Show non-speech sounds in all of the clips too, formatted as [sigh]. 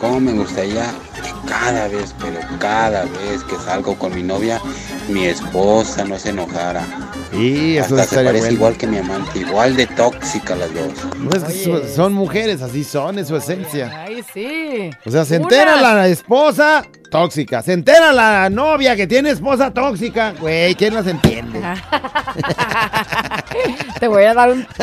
cómo me gustaría que cada vez, pero cada vez que salgo con mi novia, mi esposa no se enojara. Y eso Hasta se parece bueno. igual que mi amante, igual de tóxica las dos. Pues que son- son mujeres, así son, es su esencia. Ay, sí. O sea, se entera la esposa tóxica, se entera la novia que tiene esposa tóxica. Güey, ¿quién las entiende? [laughs] Te voy a dar un. [laughs]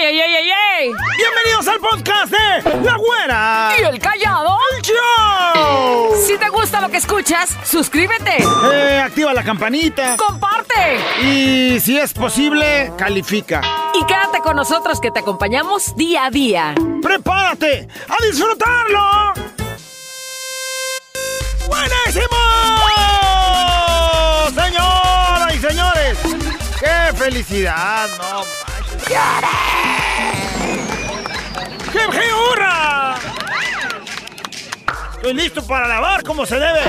¡Ey, ey, ey, ey, ey! Bienvenidos al podcast de La Güera. ¿Y el callado? ¡Show! Si te gusta lo que escuchas, suscríbete. Eh, activa la campanita. Comparte. Y si es posible, califica. Y quédate con nosotros que te acompañamos día a día. ¡Prepárate a disfrutarlo! ¡Buenísimo! Señoras y señores, ¡qué felicidad! ¡No manches! ¡Qué, qué hurra! Estoy listo para lavar como se debe. [laughs]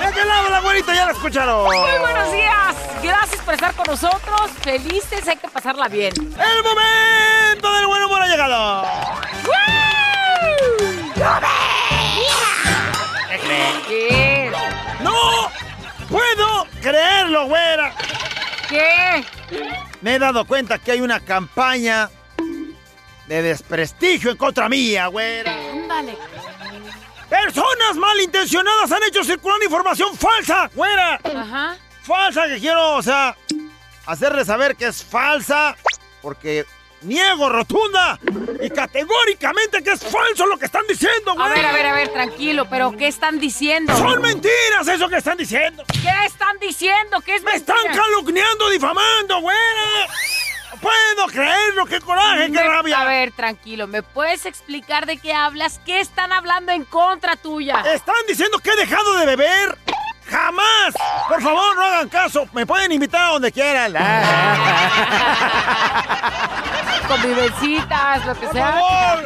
¿De qué lado la güerita ya la escucharon? Muy buenos días. Gracias por estar con nosotros. Felices, hay que pasarla bien. El momento del buen humor ha llegado. ¿Qué? ¡No! ¡Puedo creerlo, güera! ¿Qué? Me he dado cuenta que hay una campaña de desprestigio en contra mía, güera. Ándale. Personas malintencionadas han hecho circular información falsa, güera. Ajá. Falsa que quiero, o sea, hacerles saber que es falsa porque niego rotunda y categóricamente que es falso lo que están diciendo, A güera. ver, a ver, a ver, tranquilo, pero ¿qué están diciendo? Son mentiras eso que están diciendo. ¿Qué están diciendo? ¿Qué es Me están mentira? calumniando, difamando, güera. No puedo creerlo, qué coraje, qué Me- rabia. A ver, tranquilo, ¿me puedes explicar de qué hablas? ¿Qué están hablando en contra tuya? Están diciendo que he dejado de beber. ¡Jamás! Por favor, no hagan caso. Me pueden invitar a donde quieran. [laughs] Convivencitas, lo que Por sea. favor.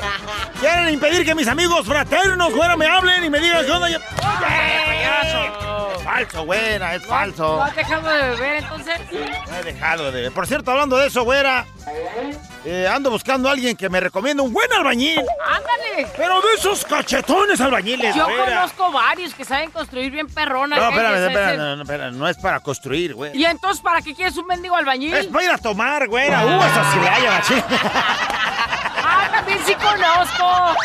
Quieren impedir que mis amigos fraternos, güera, me hablen y me digan qué onda. Yo- ¡Oye! Falso, güera, es falso. ¿No has dejado de beber entonces? No he dejado de... Por cierto, hablando de eso, güera, eh, ando buscando a alguien que me recomiende un buen albañil. ¡Ándale! Pero de esos cachetones albañiles, Yo güera. conozco varios que saben construir bien perronas. No, ¿eh? espérame, espérame, no, no, espérame, no es para construir, güey. ¿Y entonces para qué quieres un mendigo albañil? Es para ir a tomar, güera. Uh, eso sí le haya, machín. ¡Ah, también sí conozco!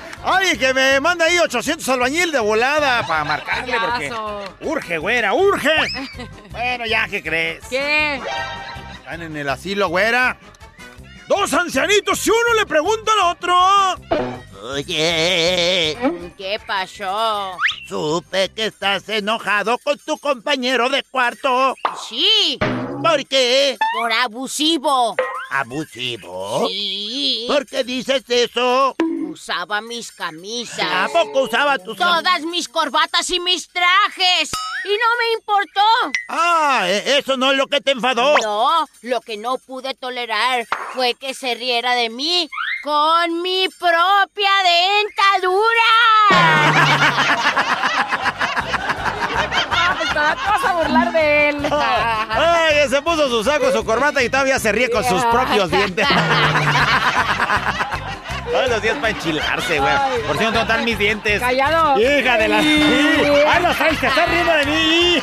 [laughs] Ay, que me manda ahí 800 albañil de volada para marcarle porque urge, güera, urge. [laughs] bueno, ya, ¿qué crees? ¿Qué? Están en el asilo, güera. Dos ancianitos y uno le pregunta al otro. Oye, ¿Qué pasó? supe que estás enojado con tu compañero de cuarto. Sí, ¿Por qué? por abusivo. ¿Abusivo? Sí. ¿Por qué dices eso? Usaba mis camisas. ¿A poco usaba tus Todas mis corbatas y mis trajes. Y no me importó. Ah, e- eso no es lo que te enfadó. No, lo que no pude tolerar fue que se riera de mí con mi propia dentadura. Te vas a burlar de él. Ay, se puso su saco, su corbata y todavía se ríe con sus propios dientes. Todos los días para enchilarse, güey. Por si no están mis dientes. Callado. Hija de la... ¡Ay, los traes! ¡Te estás riendo de mí!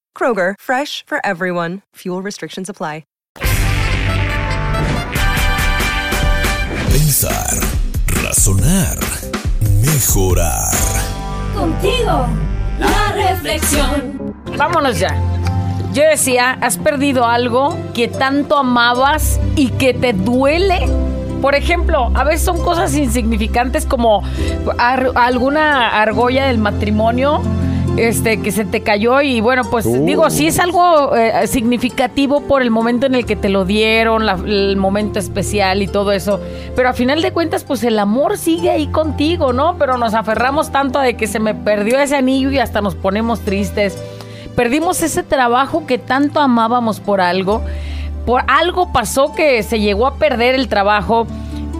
Kroger, fresh for everyone. Fuel restrictions apply. Analizar, razonar, mejorar. Contigo, la reflexión. Vámonos ya. Yo decía, ¿has perdido algo que tanto amabas y que te duele? Por ejemplo, a veces son cosas insignificantes como ar- alguna argolla del matrimonio este que se te cayó y bueno, pues digo, sí es algo eh, significativo por el momento en el que te lo dieron, la- el momento especial y todo eso, pero a final de cuentas pues el amor sigue ahí contigo, ¿no? Pero nos aferramos tanto a de que se me perdió ese anillo y hasta nos ponemos tristes. Perdimos ese trabajo que tanto amábamos por algo. Por algo pasó que se llegó a perder el trabajo.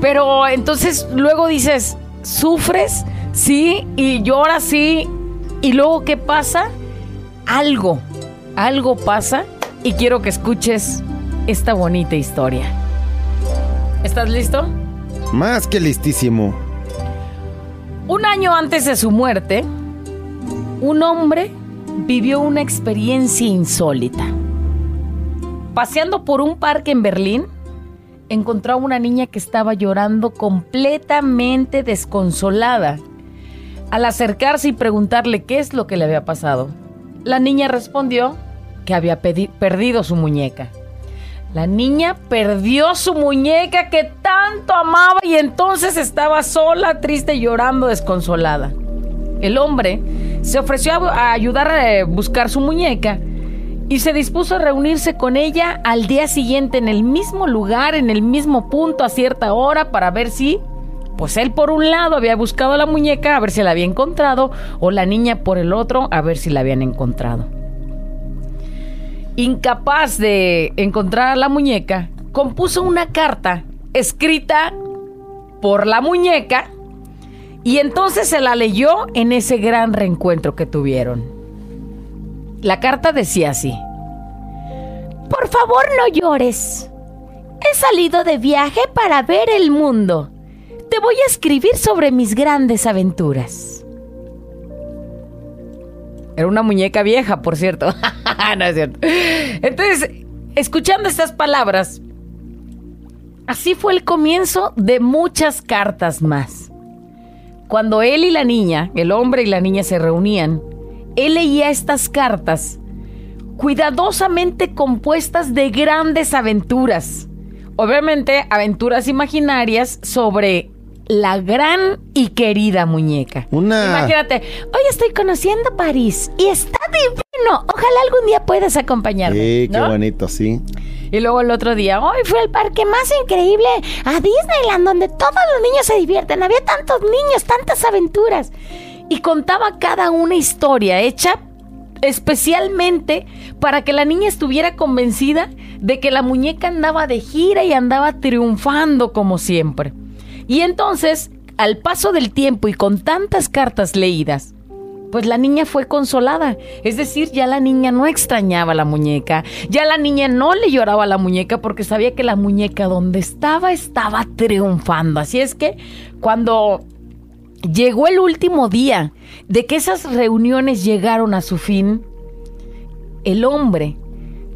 Pero entonces luego dices, sufres, sí, y lloras, sí. Y luego, ¿qué pasa? Algo, algo pasa. Y quiero que escuches esta bonita historia. ¿Estás listo? Más que listísimo. Un año antes de su muerte, un hombre vivió una experiencia insólita. Paseando por un parque en Berlín, encontró a una niña que estaba llorando completamente desconsolada. Al acercarse y preguntarle qué es lo que le había pasado, la niña respondió que había perdido su muñeca. La niña perdió su muñeca que tanto amaba y entonces estaba sola, triste, llorando, desconsolada. El hombre se ofreció a, a ayudar a eh, buscar su muñeca y se dispuso a reunirse con ella al día siguiente en el mismo lugar, en el mismo punto, a cierta hora, para ver si, pues él por un lado había buscado la muñeca, a ver si la había encontrado, o la niña por el otro, a ver si la habían encontrado incapaz de encontrar la muñeca, compuso una carta escrita por la muñeca y entonces se la leyó en ese gran reencuentro que tuvieron. La carta decía así. Por favor, no llores. He salido de viaje para ver el mundo. Te voy a escribir sobre mis grandes aventuras. Era una muñeca vieja, por [laughs] cierto. Entonces, escuchando estas palabras, así fue el comienzo de muchas cartas más. Cuando él y la niña, el hombre y la niña se reunían, él leía estas cartas cuidadosamente compuestas de grandes aventuras. Obviamente, aventuras imaginarias sobre la gran y querida muñeca. Una. Imagínate, hoy estoy conociendo París y está divino. Ojalá algún día puedas acompañarme. Sí, qué ¿no? bonito, sí. Y luego el otro día, hoy fui al parque más increíble a Disneyland, donde todos los niños se divierten. Había tantos niños, tantas aventuras. Y contaba cada una historia hecha especialmente para que la niña estuviera convencida de que la muñeca andaba de gira y andaba triunfando como siempre. Y entonces, al paso del tiempo y con tantas cartas leídas, pues la niña fue consolada. Es decir, ya la niña no extrañaba a la muñeca, ya la niña no le lloraba a la muñeca porque sabía que la muñeca donde estaba estaba triunfando. Así es que cuando llegó el último día de que esas reuniones llegaron a su fin, el hombre,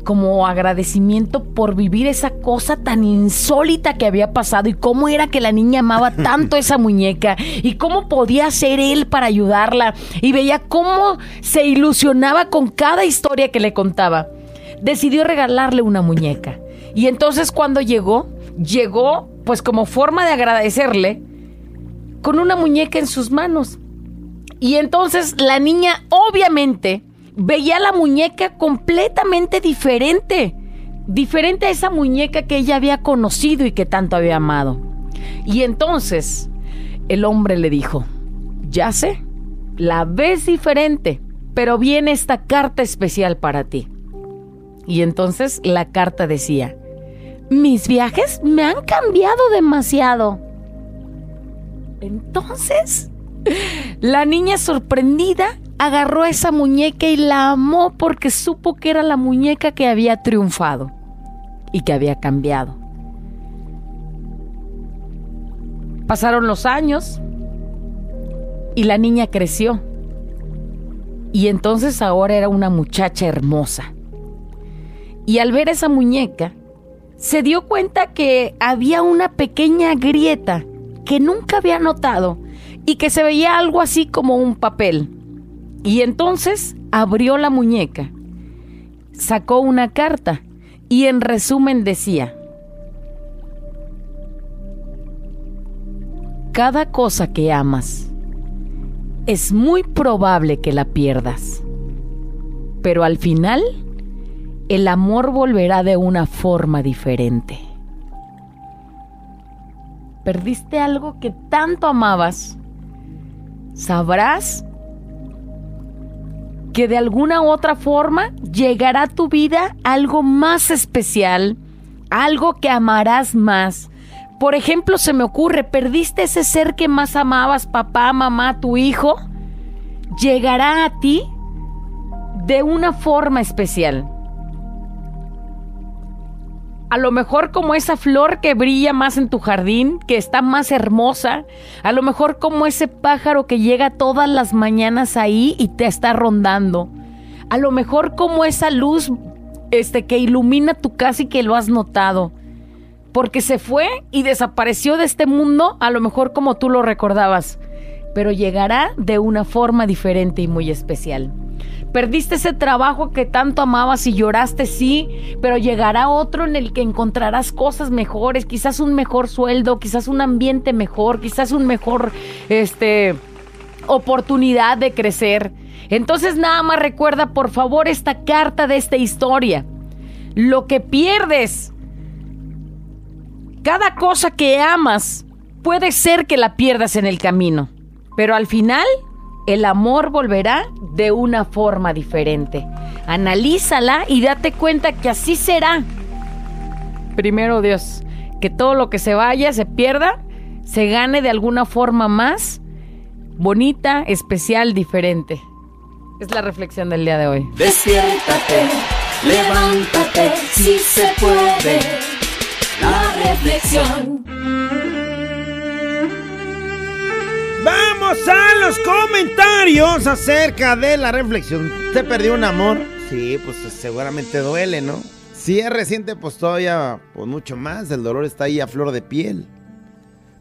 como agradecimiento por vivir esa cosa tan insólita que había pasado y cómo era que la niña amaba [laughs] tanto esa muñeca y cómo podía ser él para ayudarla y veía cómo se ilusionaba con cada historia que le contaba. Decidió regalarle una muñeca. Y entonces cuando llegó, llegó pues como forma de agradecerle con una muñeca en sus manos. Y entonces la niña obviamente veía la muñeca completamente diferente. Diferente a esa muñeca que ella había conocido y que tanto había amado. Y entonces el hombre le dijo, ya sé, la ves diferente, pero viene esta carta especial para ti. Y entonces la carta decía, mis viajes me han cambiado demasiado. Entonces, la niña sorprendida agarró esa muñeca y la amó porque supo que era la muñeca que había triunfado y que había cambiado. Pasaron los años y la niña creció. Y entonces ahora era una muchacha hermosa. Y al ver esa muñeca, se dio cuenta que había una pequeña grieta que nunca había notado y que se veía algo así como un papel. Y entonces abrió la muñeca, sacó una carta y en resumen decía, cada cosa que amas es muy probable que la pierdas, pero al final el amor volverá de una forma diferente. Perdiste algo que tanto amabas, sabrás que de alguna otra forma llegará a tu vida algo más especial, algo que amarás más. Por ejemplo, se me ocurre, perdiste ese ser que más amabas, papá, mamá, tu hijo, llegará a ti de una forma especial. A lo mejor como esa flor que brilla más en tu jardín, que está más hermosa. A lo mejor como ese pájaro que llega todas las mañanas ahí y te está rondando. A lo mejor como esa luz este, que ilumina tu casa y que lo has notado. Porque se fue y desapareció de este mundo, a lo mejor como tú lo recordabas. Pero llegará de una forma diferente y muy especial. Perdiste ese trabajo que tanto amabas y lloraste, sí, pero llegará otro en el que encontrarás cosas mejores, quizás un mejor sueldo, quizás un ambiente mejor, quizás un mejor, este, oportunidad de crecer. Entonces nada más recuerda por favor esta carta de esta historia. Lo que pierdes, cada cosa que amas, puede ser que la pierdas en el camino, pero al final el amor volverá de una forma diferente. Analízala y date cuenta que así será. Primero Dios, que todo lo que se vaya, se pierda, se gane de alguna forma más bonita, especial, diferente. Es la reflexión del día de hoy. Despiértate, levántate, si se puede. La reflexión. Vamos a los comentarios acerca de la reflexión. ¿Te perdió un amor? Sí, pues seguramente duele, ¿no? Si es reciente, pues todavía, pues mucho más. El dolor está ahí a flor de piel.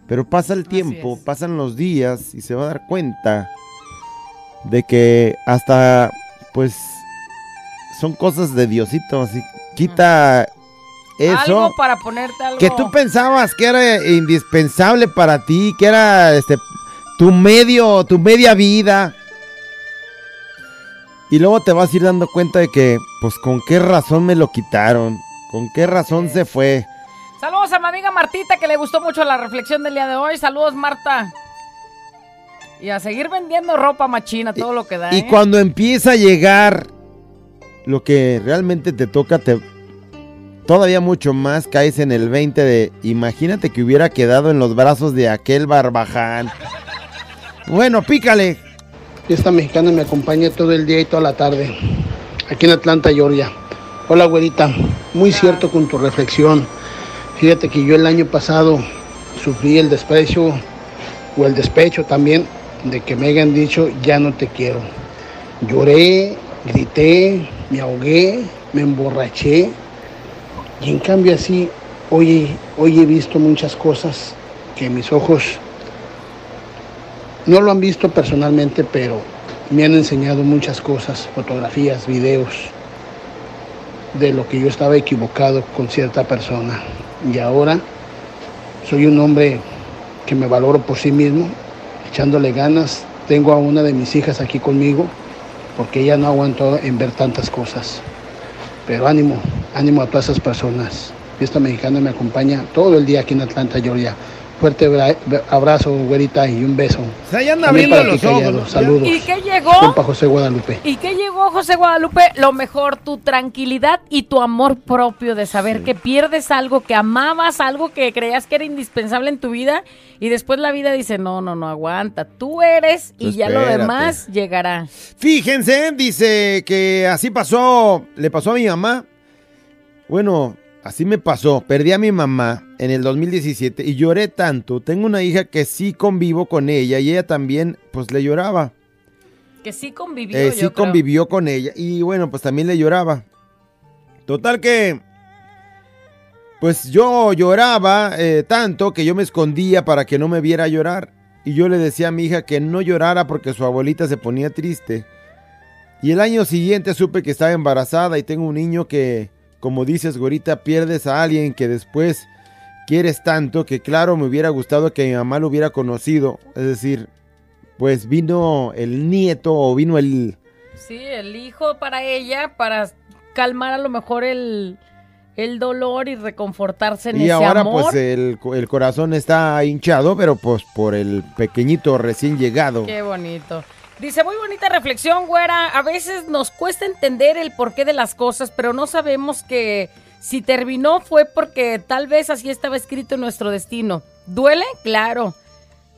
Pero pasa el tiempo, pasan los días y se va a dar cuenta de que hasta, pues, son cosas de Diosito. Así, quita eso. Algo para ponerte algo. Que tú pensabas que era indispensable para ti, que era este tu medio, tu media vida. Y luego te vas a ir dando cuenta de que, pues, con qué razón me lo quitaron, con qué razón se fue. Saludos a mi amiga Martita que le gustó mucho la reflexión del día de hoy. Saludos, Marta. Y a seguir vendiendo ropa machina, todo lo que da. Y ¿eh? cuando empieza a llegar lo que realmente te toca, te todavía mucho más caes en el 20 de imagínate que hubiera quedado en los brazos de aquel barbaján. Bueno, pícale. Esta mexicana me acompaña todo el día y toda la tarde, aquí en Atlanta, Georgia. Hola, güerita. Muy cierto con tu reflexión. Fíjate que yo el año pasado sufrí el desprecio o el despecho también de que me hayan dicho ya no te quiero. Lloré, grité, me ahogué, me emborraché y en cambio así hoy, hoy he visto muchas cosas que mis ojos no lo han visto personalmente, pero me han enseñado muchas cosas, fotografías, videos, de lo que yo estaba equivocado con cierta persona. Y ahora soy un hombre que me valoro por sí mismo, echándole ganas. Tengo a una de mis hijas aquí conmigo, porque ella no aguantó en ver tantas cosas. Pero ánimo, ánimo a todas esas personas. Esta mexicana me acompaña todo el día aquí en Atlanta, Georgia. Fuerte bra- abrazo, güerita, y un beso. O sea, ya anda abriendo los ojos. Callado. ¿no? Saludos. ¿Y qué llegó? José Guadalupe. ¿Y qué llegó, José Guadalupe? Lo mejor, tu tranquilidad y tu amor propio de saber que pierdes algo que amabas, algo que creías que era indispensable en tu vida y después la vida dice, no, no, no, aguanta, tú eres y Pues ya lo demás llegará. Fíjense, dice que así pasó, le pasó a mi mamá. Bueno, así me pasó. Perdí a mi mamá en el 2017 y lloré tanto. Tengo una hija que sí convivo con ella y ella también, pues le lloraba. Que sí convivió, Eh, yo sí creo. convivió con ella y bueno, pues también le lloraba. Total que pues yo lloraba eh, tanto que yo me escondía para que no me viera llorar. Y yo le decía a mi hija que no llorara porque su abuelita se ponía triste. Y el año siguiente supe que estaba embarazada y tengo un niño que, como dices, Gorita, pierdes a alguien que después quieres tanto que claro me hubiera gustado que mi mamá lo hubiera conocido. Es decir, pues vino el nieto o vino el... Sí, el hijo para ella, para calmar a lo mejor el, el dolor y reconfortarse en y ese ahora amor. pues el, el corazón está hinchado, pero pues por el pequeñito recién llegado. Qué bonito. Dice, muy bonita reflexión, güera. A veces nos cuesta entender el porqué de las cosas, pero no sabemos que si terminó fue porque tal vez así estaba escrito en nuestro destino. ¿Duele? Claro.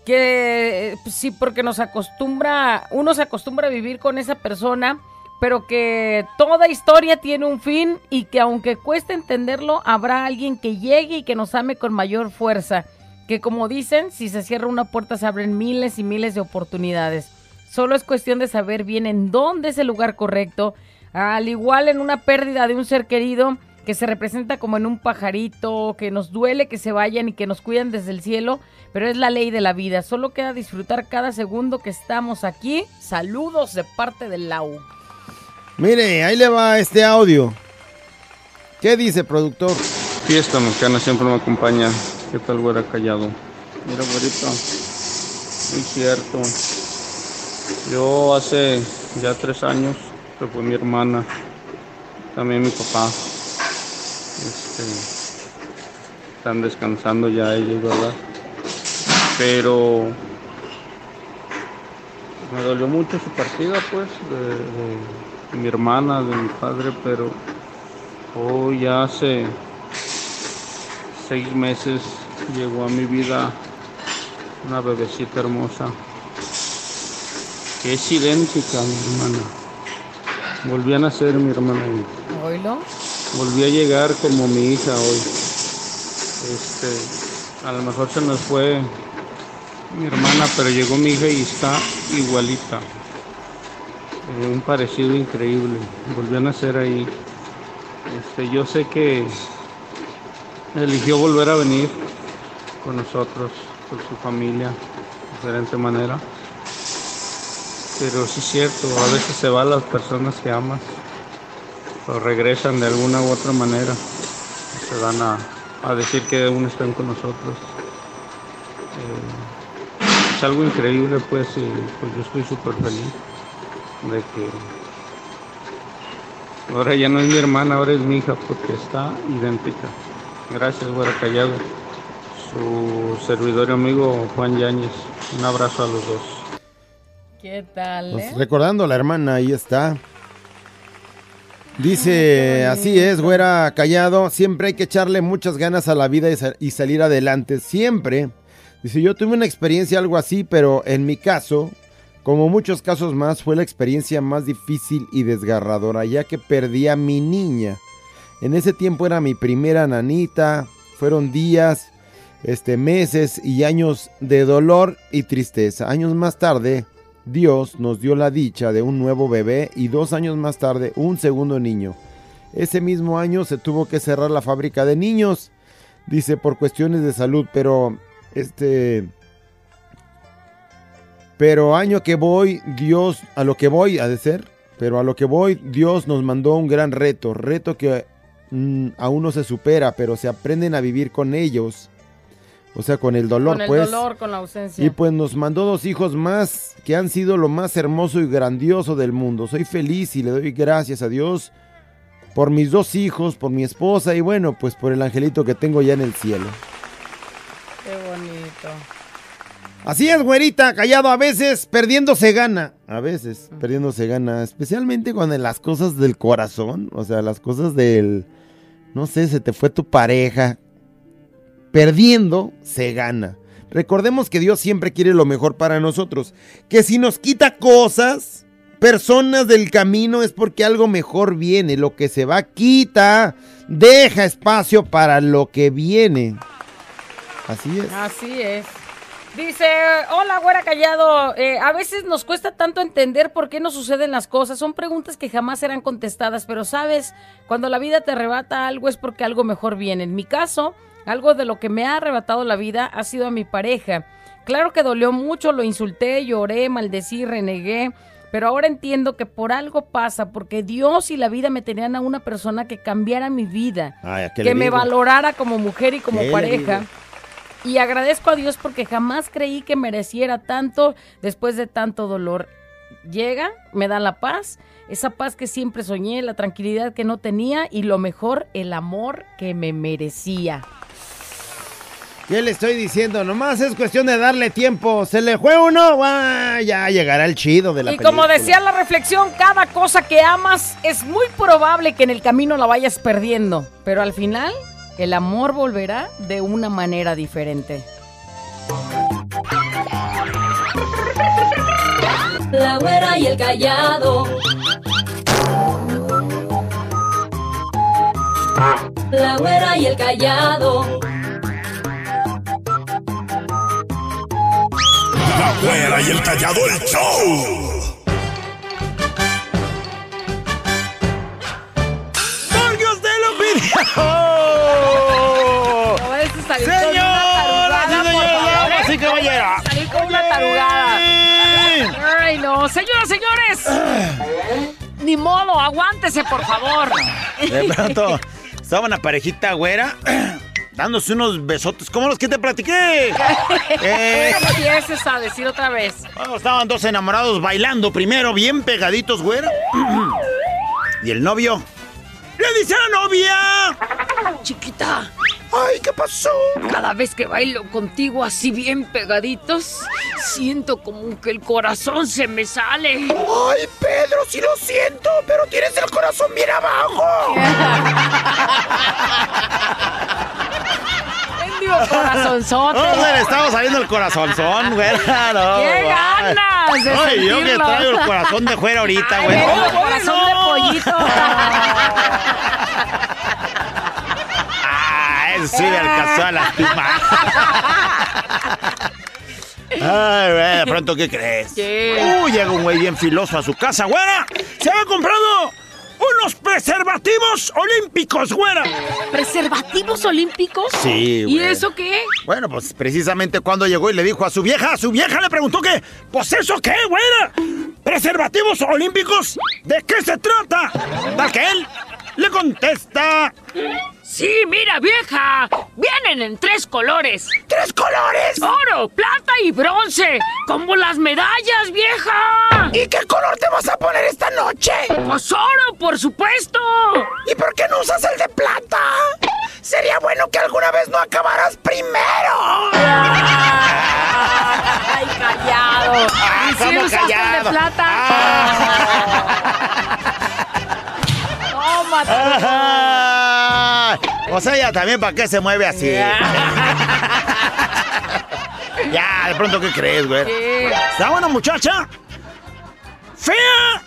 Que eh, sí, porque nos acostumbra, uno se acostumbra a vivir con esa persona, pero que toda historia tiene un fin y que aunque cueste entenderlo, habrá alguien que llegue y que nos ame con mayor fuerza. Que como dicen, si se cierra una puerta se abren miles y miles de oportunidades. Solo es cuestión de saber bien en dónde es el lugar correcto. Al igual en una pérdida de un ser querido que se representa como en un pajarito, que nos duele que se vayan y que nos cuidan desde el cielo, pero es la ley de la vida. Solo queda disfrutar cada segundo que estamos aquí. Saludos de parte del Lau. Mire, ahí le va este audio. ¿Qué dice, productor? Fiesta mexicana siempre me acompaña. ¿Qué tal, güera callado? Mira, güerito. Muy cierto. Yo hace ya tres años, que fue mi hermana, también mi papá. Este, están descansando ya ellos, ¿verdad? Pero me dolió mucho su partida, pues, de, de mi hermana, de mi padre, pero hoy ya hace seis meses llegó a mi vida una bebecita hermosa que es idéntica a mi hermana. Volví a nacer mi hermana y ¿Oílo? volví a llegar como mi hija hoy. Este, a lo mejor se nos fue mi hermana, pero llegó mi hija y está igualita. Eh, un parecido increíble. Volvió a nacer ahí. Este, yo sé que eligió volver a venir con nosotros, con su familia, de diferente manera. Pero sí es cierto, a veces se van las personas que amas, o regresan de alguna u otra manera, se dan a, a decir que aún están con nosotros. Eh, es algo increíble, pues, y pues yo estoy súper feliz de que ahora ya no es mi hermana, ahora es mi hija, porque está idéntica. Gracias, Güera Callado. Su servidor y amigo Juan Yáñez. Un abrazo a los dos. ¿Qué tal? Pues eh? recordando a la hermana, ahí está. Dice, así es, güera callado, siempre hay que echarle muchas ganas a la vida y, y salir adelante, siempre. Dice, yo tuve una experiencia algo así, pero en mi caso, como muchos casos más, fue la experiencia más difícil y desgarradora, ya que perdí a mi niña. En ese tiempo era mi primera nanita, fueron días, este, meses y años de dolor y tristeza. Años más tarde, Dios nos dio la dicha de un nuevo bebé y dos años más tarde un segundo niño. Ese mismo año se tuvo que cerrar la fábrica de niños, dice por cuestiones de salud, pero este pero año que voy, Dios, a lo que voy, ha de ser, pero a lo que voy, Dios nos mandó un gran reto, reto que mm, aún no se supera, pero se aprenden a vivir con ellos, o sea, con el dolor, con el pues. dolor, con la ausencia. Y pues nos mandó dos hijos más que han sido lo más hermoso y grandioso del mundo. Soy feliz y le doy gracias a Dios por mis dos hijos, por mi esposa y bueno, pues por el angelito que tengo ya en el cielo. Qué bonito. Así es, güerita, callado a veces, perdiendo se gana. A veces, perdiendo se gana, especialmente cuando las cosas del corazón, o sea, las cosas del, no sé, se te fue tu pareja. Perdiendo se gana. Recordemos que Dios siempre quiere lo mejor para nosotros. Que si nos quita cosas, personas del camino, es porque algo mejor viene. Lo que se va quita, deja espacio para lo que viene. Así es. Así es. Dice, hola, güera callado. Eh, a veces nos cuesta tanto entender por qué nos suceden las cosas. Son preguntas que jamás serán contestadas, pero sabes, cuando la vida te arrebata algo es porque algo mejor viene. En mi caso, algo de lo que me ha arrebatado la vida ha sido a mi pareja. Claro que dolió mucho, lo insulté, lloré, maldecí, renegué. Pero ahora entiendo que por algo pasa, porque Dios y la vida me tenían a una persona que cambiara mi vida, Ay, ¿a qué que me digo? valorara como mujer y como ¿Qué le pareja. Y agradezco a Dios porque jamás creí que mereciera tanto después de tanto dolor. Llega, me da la paz, esa paz que siempre soñé, la tranquilidad que no tenía y lo mejor, el amor que me merecía. ¿Qué le estoy diciendo? Nomás es cuestión de darle tiempo. ¿Se le fue uno? Ah, ya llegará el chido de la Y como decía la reflexión, cada cosa que amas es muy probable que en el camino la vayas perdiendo, pero al final el amor volverá de una manera diferente. La güera y el callado. La güera y el callado. Güera y el callado el show. ¡Porque usted lo pidió! No vayas a salir con una Señoras y tarugada, por señores, favor, damas y caballeros. Salir con una tarugada. Ay, no. Señoras, señores. Ni modo, aguántese, por favor. De pronto, estaba una parejita güera dándose unos besotes como los que te platiqué. [laughs] Eh, No empieces a decir otra vez. bueno, estaban dos enamorados bailando primero, bien pegaditos, güera. [clears throat] Y el novio le dice a la novia. Chiquita, Ay, ¿qué pasó? cada vez que bailo contigo así bien pegaditos, siento como que el corazón se me sale. Ay, Pedro, sí lo siento, pero tienes el corazón bien abajo. Mendigo corazonzote. No, le estaba saliendo el corazonzón, güera. [laughs] No, ¡Qué güey. ganas de Ay, yo que traigo el corazón de fuera ahorita, güey. ¡Oh, corazón de pollito. [laughs] Sí me alcanzó a lastimar. Ay, güey, de pronto, ¿qué crees? ¿Qué? Uy, llega un güey bien filoso a su casa, güera. Se había comprado unos preservativos olímpicos, güera. ¿Preservativos olímpicos? Sí, ¿Y güey. eso qué? Bueno, pues precisamente cuando llegó y le dijo a su vieja, a su vieja le preguntó que, pues eso qué, güera, preservativos olímpicos, ¿de qué se trata? Tal que él le contesta, Sí, mira, vieja. Vienen en tres colores. ¿tres colores? Oro, plata y bronce. Como las medallas, vieja. ¿Y qué color te vas a poner esta noche? Pues oro, por supuesto. ¿Y por qué no usas el de plata? Sería bueno que alguna vez no acabaras primero. Ay, callado. Ah, ¿Y si ¿cómo usaste el callado? de plata? [laughs] O sea, ella también, ¿para qué se mueve así? ya, [laughs] de pronto, ¿qué crees, güey? ¿Qué? Estaba una muchacha fea,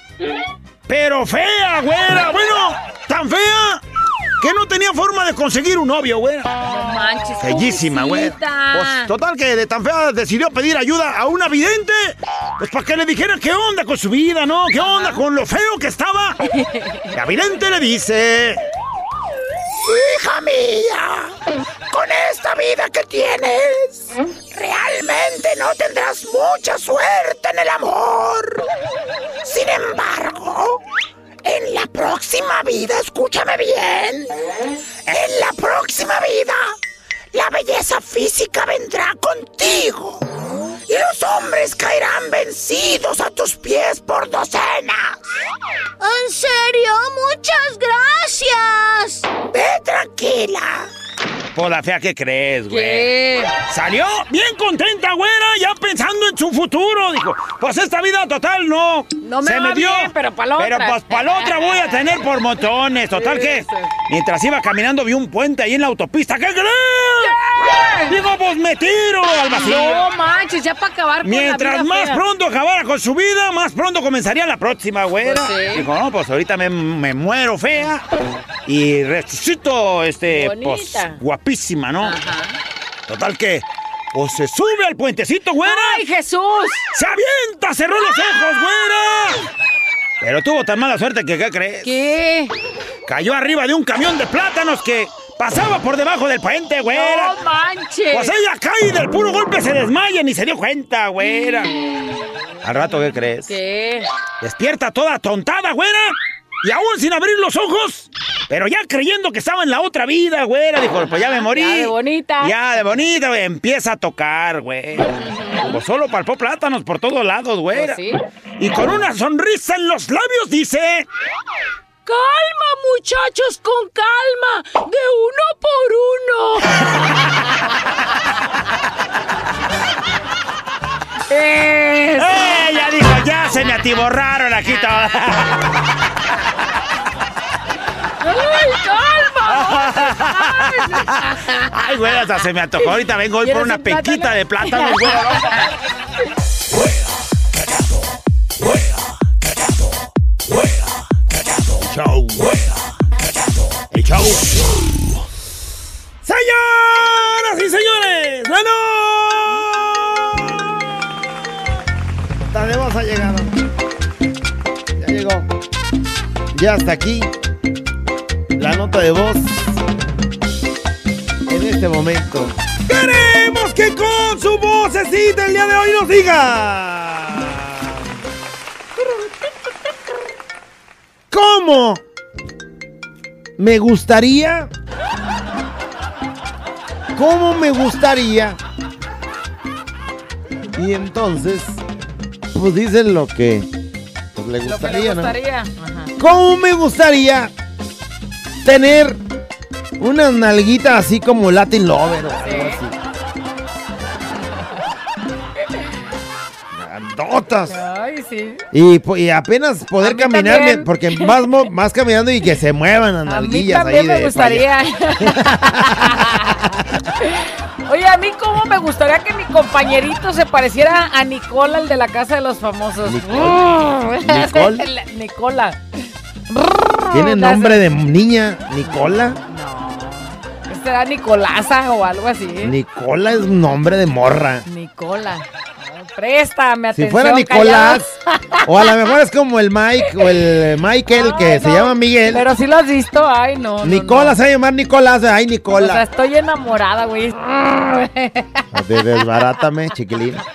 pero fea, güera. Bueno, tan fea que no tenía forma de conseguir un novio, güera. No manches. Bellísima, güey. Pues total que de tan fea decidió pedir ayuda a una vidente. Pues para que le dijera qué onda con su vida, ¿no? ¿Qué onda con lo feo que estaba? [laughs] La vidente le dice... Hija mía, con esta vida que tienes, realmente no tendrás mucha suerte en el amor. Sin embargo, en la próxima vida, escúchame bien, en la próxima vida, la belleza física vendrá contigo. Y los hombres caerán vencidos a tus pies por docenas. ¿En serio? Muchas gracias. Ve tranquila. La fea que crees, güey. ¿Qué? Salió bien contenta, güera, ya pensando en su futuro. Dijo, pues esta vida total no. No me se va bien, pero pa' la Pero otra. pues para la otra voy a tener por montones. Total que, mientras iba caminando, vi un puente ahí en la autopista. ¿Qué crees? Digo, pues me tiro al vacío. No manches, ya para acabar con Mientras la vida más fea. pronto acabara con su vida, más pronto comenzaría la próxima, güera. Pues sí. Dijo, no, pues ahorita me, me muero fea y resucito, este, Bonita. pues, guapísima, ¿no? Total que o se sube al puentecito, güera. ¡Ay, Jesús! ¡Se avienta! ¡Cerró los ojos, güera! Pero tuvo tan mala suerte que, ¿qué crees? ¿Qué? Cayó arriba de un camión de plátanos que pasaba por debajo del puente, güera. ¡No manches! Pues ella cae y del puro golpe se desmaya, ni se dio cuenta, güera. Al rato, ¿qué crees? ¿Qué? Despierta toda tontada, güera. Y aún sin abrir los ojos, pero ya creyendo que estaba en la otra vida, güera. Dijo, pues ya me morí. Ya de bonita. Ya de bonita, güey. Empieza a tocar, güera. Pues solo palpó plátanos por todos lados, güera. Pues sí. Y con una sonrisa en los labios dice... Calma, muchachos, con calma. De uno por uno. [laughs] Eso. Ella dijo, ya se me atiborraron aquí todas. ¡Ay, calma! [laughs] Ay, güey, hasta se me antojó. Ahorita vengo hoy por ¿Quieres una un plátano? pequita de plátano, güey. [laughs] Ya hasta aquí. La nota de voz. En este momento. Queremos que con su vocecita el día de hoy nos diga. ¿Cómo? Me gustaría. ¿Cómo me gustaría? Y entonces, pues dicen lo que pues, le Lo que le gustaría, ¿no? ¿Cómo me gustaría tener una nalguita así como Latin Lover? o algo así? Grandotas. Ay, sí. Y, apenas poder caminar, también. porque más, más caminando y que se muevan las A mí nalguillas también ahí me gustaría. [laughs] Oye, a mí cómo me gustaría que mi compañerito se pareciera a Nicola, el de la casa de los famosos. ¿Nicole? Mm. [laughs] Nicola. Tiene nombre de niña, Nicola. Este era Nicolasa o algo así. Nicola es un nombre de morra. Nicola. Ay, Préstame Si atención. fuera Nicolás, o a lo [laughs] mejor es como el Mike o el Michael que Ay, se no. llama Miguel. Pero si lo has visto, ay, no. no, Nicola no. se va a llamar Nicolás. Ay, O sea, Nicola. estoy enamorada, güey. [laughs] De- Desbarátame, chiquilín. [laughs]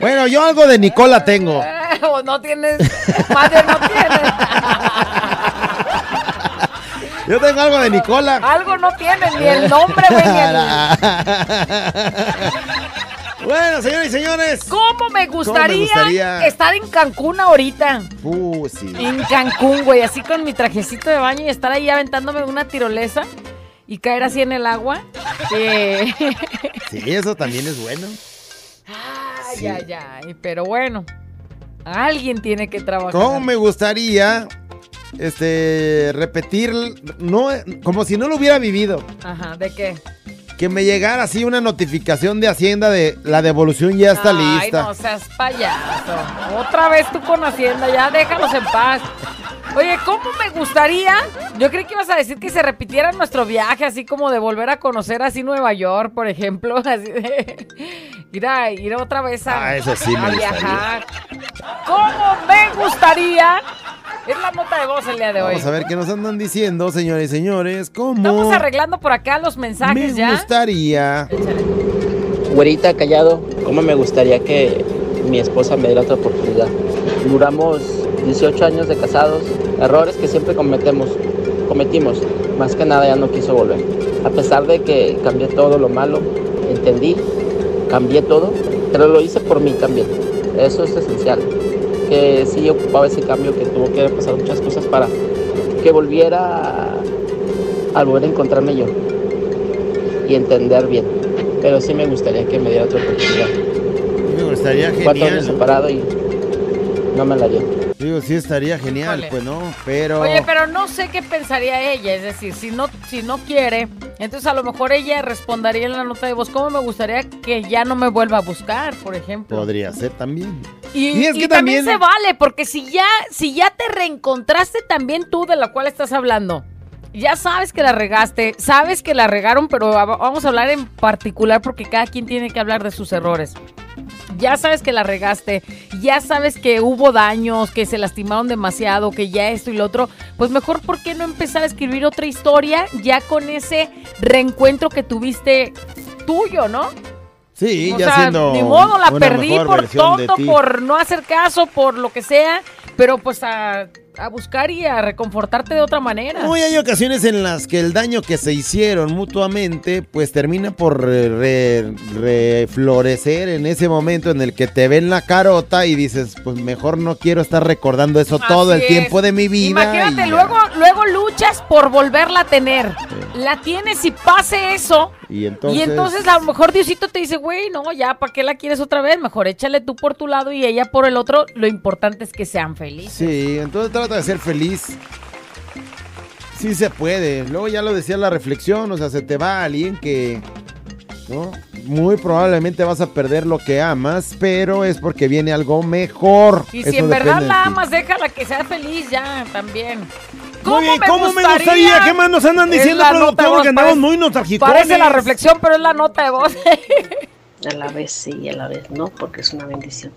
Bueno, yo algo de Nicola tengo. o no tienes. Madre, no tienes. Yo tengo algo de Nicola. Algo no tienes, ni el nombre, güey, ni el- [laughs] bueno, señores y señores. ¿Cómo me gustaría, gustaría? estar en Cancún ahorita? Uh, sí. En Cancún, güey, así con mi trajecito de baño y estar ahí aventándome una tirolesa y caer así en el agua. Eh, [laughs] Sí, eso también es bueno. Ay, ay, ay, pero bueno, alguien tiene que trabajar. ¿Cómo me gustaría este repetir no como si no lo hubiera vivido? Ajá, ¿de qué? Que me llegara así una notificación de Hacienda de la devolución ya está Ay, lista. no seas payaso. Otra vez tú con Hacienda, ya déjanos en paz. Oye, ¿cómo me gustaría? Yo creí que ibas a decir que se repitiera nuestro viaje, así como de volver a conocer así Nueva York, por ejemplo, [laughs] así de ir, a, ir otra vez a, Ah, eso sí me a gustaría. viajar. ¿Cómo me gustaría? Es la nota de voz el día de hoy. Vamos a ver qué nos andan diciendo, señores y señores. ¿Cómo Estamos arreglando por acá los me mensajes ya. gustaría? Güerita callado, ¿cómo me gustaría que mi esposa me diera otra oportunidad? Duramos 18 años de casados, errores que siempre cometemos, cometimos, más que nada ya no quiso volver. A pesar de que cambié todo lo malo, entendí, cambié todo, pero lo hice por mí también. Eso es esencial. Que sí ocupaba ese cambio, que tuvo que pasar muchas cosas para que volviera a, a volver a encontrarme yo y entender bien. Pero sí me gustaría que me diera otra oportunidad. Me gustaría Cuatro años genial. separado y no me la dio. Digo, sí estaría genial, Híjole. pues no, pero Oye, pero no sé qué pensaría ella, es decir, si no, si no quiere, entonces a lo mejor ella respondería en la nota de voz, ¿cómo me gustaría que ya no me vuelva a buscar, por ejemplo? podría ser también. Y, Y es y que también, también- se vale, porque si ya, si ya te reencontraste también tú de la cual estás hablando, ya sabes que la regaste, sabes que la regaron, pero va- vamos a hablar en particular porque cada quien tiene que hablar de sus errores. Ya sabes que la regaste, ya sabes que hubo daños, que se lastimaron demasiado, que ya esto y lo otro, pues mejor ¿por qué no empezar a escribir otra historia ya con ese reencuentro que tuviste tuyo, ¿no? Sí, o ya sea, siendo ni modo, la perdí por tonto, por no hacer caso, por lo que sea, pero pues a, a buscar y a reconfortarte de otra manera. Muy hay ocasiones en las que el daño que se hicieron mutuamente pues termina por re- re- reflorecer en ese momento en el que te ven la carota y dices pues mejor no quiero estar recordando eso todo el es. tiempo de mi vida. Imagínate, y luego, luego luchas por volverla a tener. La tienes y pase eso. Y entonces, Y entonces a lo mejor Diosito te dice, güey, no, ya, ¿para qué la quieres otra vez? Mejor échale tú por tu lado y ella por el otro. Lo importante es que sean felices. Sí, entonces trata de ser feliz. Sí se puede. Luego ya lo decía la reflexión, o sea, se te va alguien que, ¿no? Muy probablemente vas a perder lo que amas, pero es porque viene algo mejor. Y Eso si en verdad la amas, déjala que sea feliz ya, también. Muy bien, ¿cómo me gustaría? ¿Qué más nos andan diciendo, la nota de productor? voz, Que andamos parece- muy nostálgicos. Parece la reflexión, pero es la nota de voz. A la vez sí y a la vez no, porque es una bendición.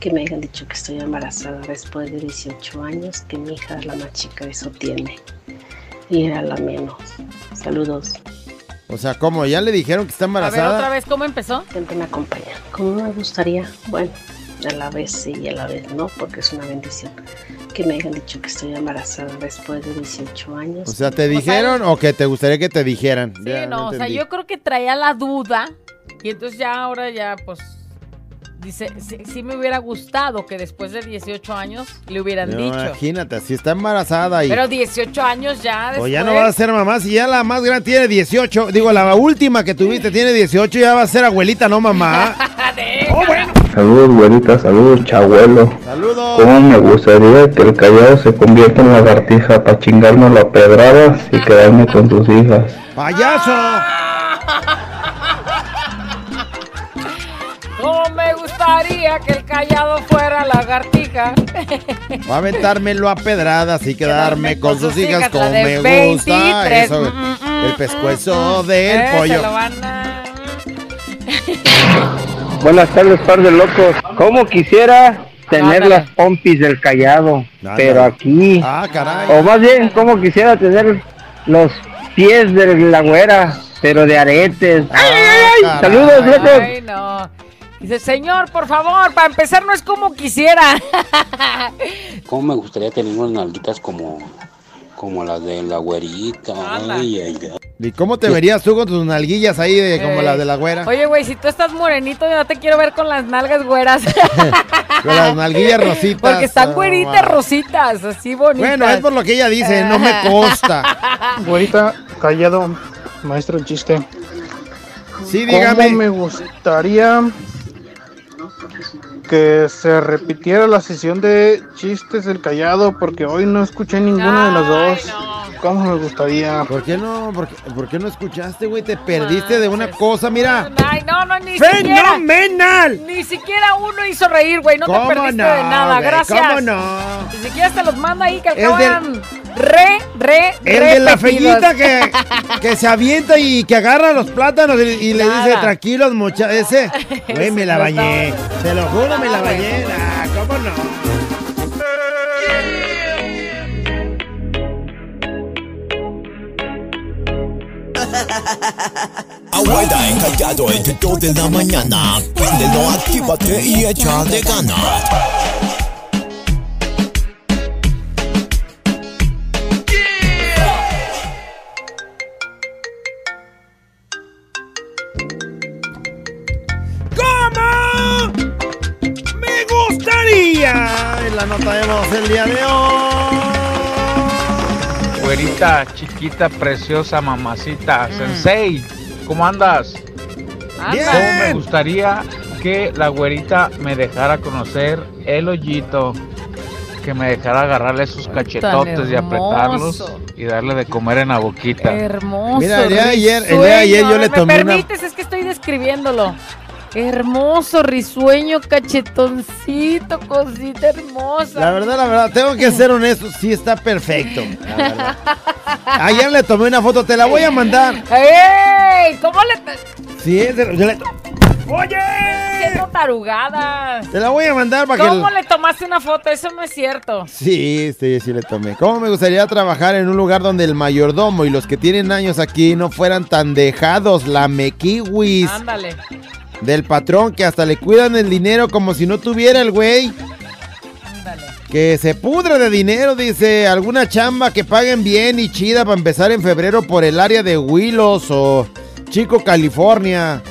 Que me hayan dicho que estoy embarazada después de 18 años, que mi hija, la más chica, eso tiene. Y era la menos. Saludos. O sea, ¿cómo? ¿Ya le dijeron que está A ver, embarazada? otra vez, ¿cómo empezó? Siempre me acompaña. Como me gustaría, bueno, a la vez sí y a la vez no, porque es una bendición. Que me hayan dicho que estoy embarazada después de 18 años. O sea, ¿te dijeron o que te gustaría que te dijeran? Sí, Ya, no, o sea, yo creo que traía la duda y entonces ya ahora ya, pues, dice, sí, sí me hubiera gustado que después de 18 años le hubieran No, dicho. Imagínate, si está embarazada y... Pero 18 años ya después. O ya no va a ser mamá, si ya la más grande tiene 18. Digo, la última que tuviste tiene 18, ya va a ser abuelita, no mamá. [laughs] Saludos, güerita, saludos, chabuelo. Saludos. ¿Cómo me gustaría que el callado se convierta en lagartija para chingarnos la pedradas y quedarme con tus hijas? ¡Payaso! Gustaría que el callado fuera lagartija? [laughs] Va a aventármelo a pedradas y quedarme con sus hijas hijas, como me gusta. 23. Eso, Mm, el pescuezo del Eh, se pollo. lo van a- [laughs] Buenas tardes, par de locos. ¿Cómo quisiera tener Ándale. las pompis del callado? Pero aquí. Ah, caray. O más bien, ¿cómo quisiera tener los pies de la güera? Pero de aretes. ¡Ay, ay, ay! caray. Saludos, locos. Ay, no. Dice, señor, por favor, para empezar no es como quisiera. [laughs] ¿Cómo me gustaría tener unas nalguitas como, como las de la güerita? Ay, ay, ay. ¿Y cómo te verías tú con tus nalguillas ahí de, como las de la güera? Oye, güey, si tú estás morenito, yo no te quiero ver con las nalgas güeras. [laughs] Con las nalguillas rositas. Porque están Ah, güeritas wow. rositas, así bonitas. Bueno, es por lo que ella dice, no me [laughs] consta. Güerita, callado, maestro el chiste. Sí, dígame. ¿Cómo me gustaría que se repitiera la sesión de chistes del callado? Porque hoy no escuché ninguno de los dos. ¿Cómo me gustaría? ¿Por qué no? ¿Por qué, por qué no escuchaste, güey? Te perdiste de una cosa, mira. Ay, no, no, ni siquiera. ¡Fenomenal! Ni siquiera uno hizo reír, güey. No te ¿Cómo perdiste no, de nada, güey? gracias. ¿Cómo no? Ni siquiera te los manda ahí que El del- acaban re, re, El de la repetidos. fellita que, [laughs] que se avienta y que agarra los plátanos y, y le dice, tranquilos, muchachos. Ese, [laughs] güey, me la bañé. Te lo juro, me la bañé. Ah, ¿Cómo no? Abuela encallado entre 2 de la mañana. Préndelo, actívate y echa de ganas. ¿Cómo? Me gustaría. La nota de voz el día de hoy. Güerita, chiquita, preciosa, mamacita, sensei, ¿cómo andas? Bien. ¿Cómo me gustaría que la güerita me dejara conocer el hoyito? Que me dejara agarrarle sus cachetotes y apretarlos y darle de comer en la boquita. Hermoso. Mira, el día de ayer- el día de ayer yo le ¿Me tomé una- permites? Es que estoy describiéndolo. Hermoso, risueño, cachetoncito, cosita hermosa. La verdad, la verdad, tengo que ser honesto, sí está perfecto. la. Ayer le tomé una foto, te la voy a mandar. ¡Ey! ¿Cómo le.? Sí, es de- yo le- ¡Oye! Siendo tarugadas. te la voy a mandar para que... ¿Cómo le tomaste una foto? Eso no es cierto. Sí, sí, sí le tomé. ¿Cómo me gustaría trabajar en un lugar donde el mayordomo y los que tienen años aquí no fueran tan dejados, lamekiwis Ándale. Del patrón que hasta le cuidan el dinero como si no tuviera el güey? Que se pudre de dinero, dice. Alguna chamba que paguen bien y chida para empezar en febrero por el área de Willows o Chico, California.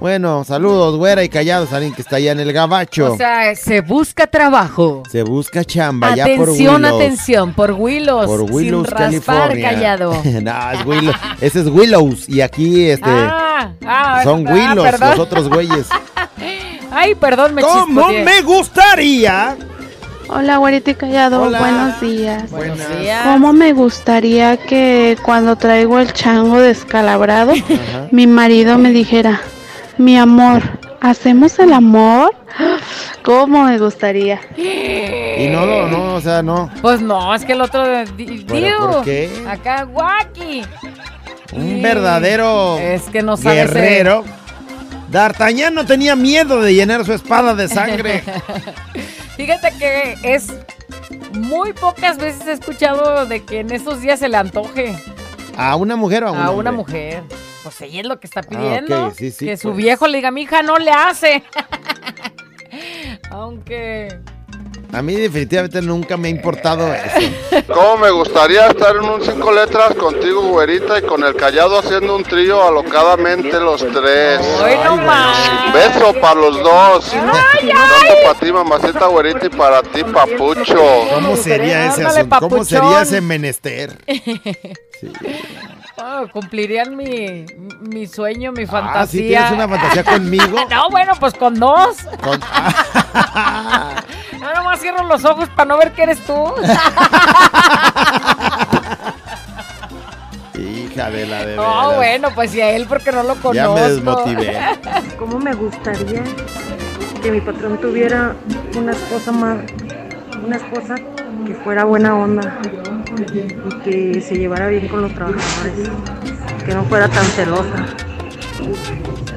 Bueno, saludos, güera y callados, alguien que está allá en el gabacho. O sea, se busca trabajo. se busca chamba ya por Atención, Willows. atención, por Willows. Por Willows, sin raspar, California. callado. [laughs] no, es Willows. Ese es Willows. Y aquí, este. Ah, ah, son ah, Willows, perdón. los otros güeyes. [laughs] Ay, perdón, me ¿Cómo chispoteé. me gustaría? Hola, güerita y callado. Hola. Buenos días. Buenos días. ¿Cómo me gustaría que cuando traigo el chango descalabrado, [laughs] mi marido me dijera, mi amor, ¿hacemos el amor? ¿Cómo me gustaría? Y no, no, no, o sea, no. Pues no, es que el otro. di- ¿Pero diu, por qué? Acá, guaki. Un verdadero Es que no sabe ser- guerrero. D'Artagnan no tenía miedo de llenar su espada de sangre. [laughs] Fíjate que es. Muy pocas veces he escuchado de que en estos días se le antoje ¿A una mujer o a, un a una mujer. Pues ella es lo que está pidiendo. Ah, sí, sí, que su pues. viejo le diga, mi hija no le hace. [laughs] Aunque. A mí definitivamente nunca me ha importado eso. ¿Cómo me gustaría estar en un cinco letras contigo, güerita, y con el callado haciendo un trío alocadamente los tres? ¡Ay, no más! Beso para los dos. Tanto para ti, mamacita güerita, y para ti, papucho. ¿Cómo sería ese asunto? ¿Cómo sería ese menester? [laughs] Ah, cumplirían mi, mi sueño, mi Ah, fantasía. ¿sí tienes una fantasía conmigo? [laughs] no, bueno, pues con dos. Con- [laughs] No, nomás cierro los ojos para no ver que eres tú. [laughs] Hija de la de No, veras. bueno, pues y a él porque no lo conozco. Ya me desmotivé. ¿Cómo me gustaría que mi patrón tuviera una esposa más, una esposa que fuera buena onda y que se llevara bien con los trabajadores, que no fuera tan celosa.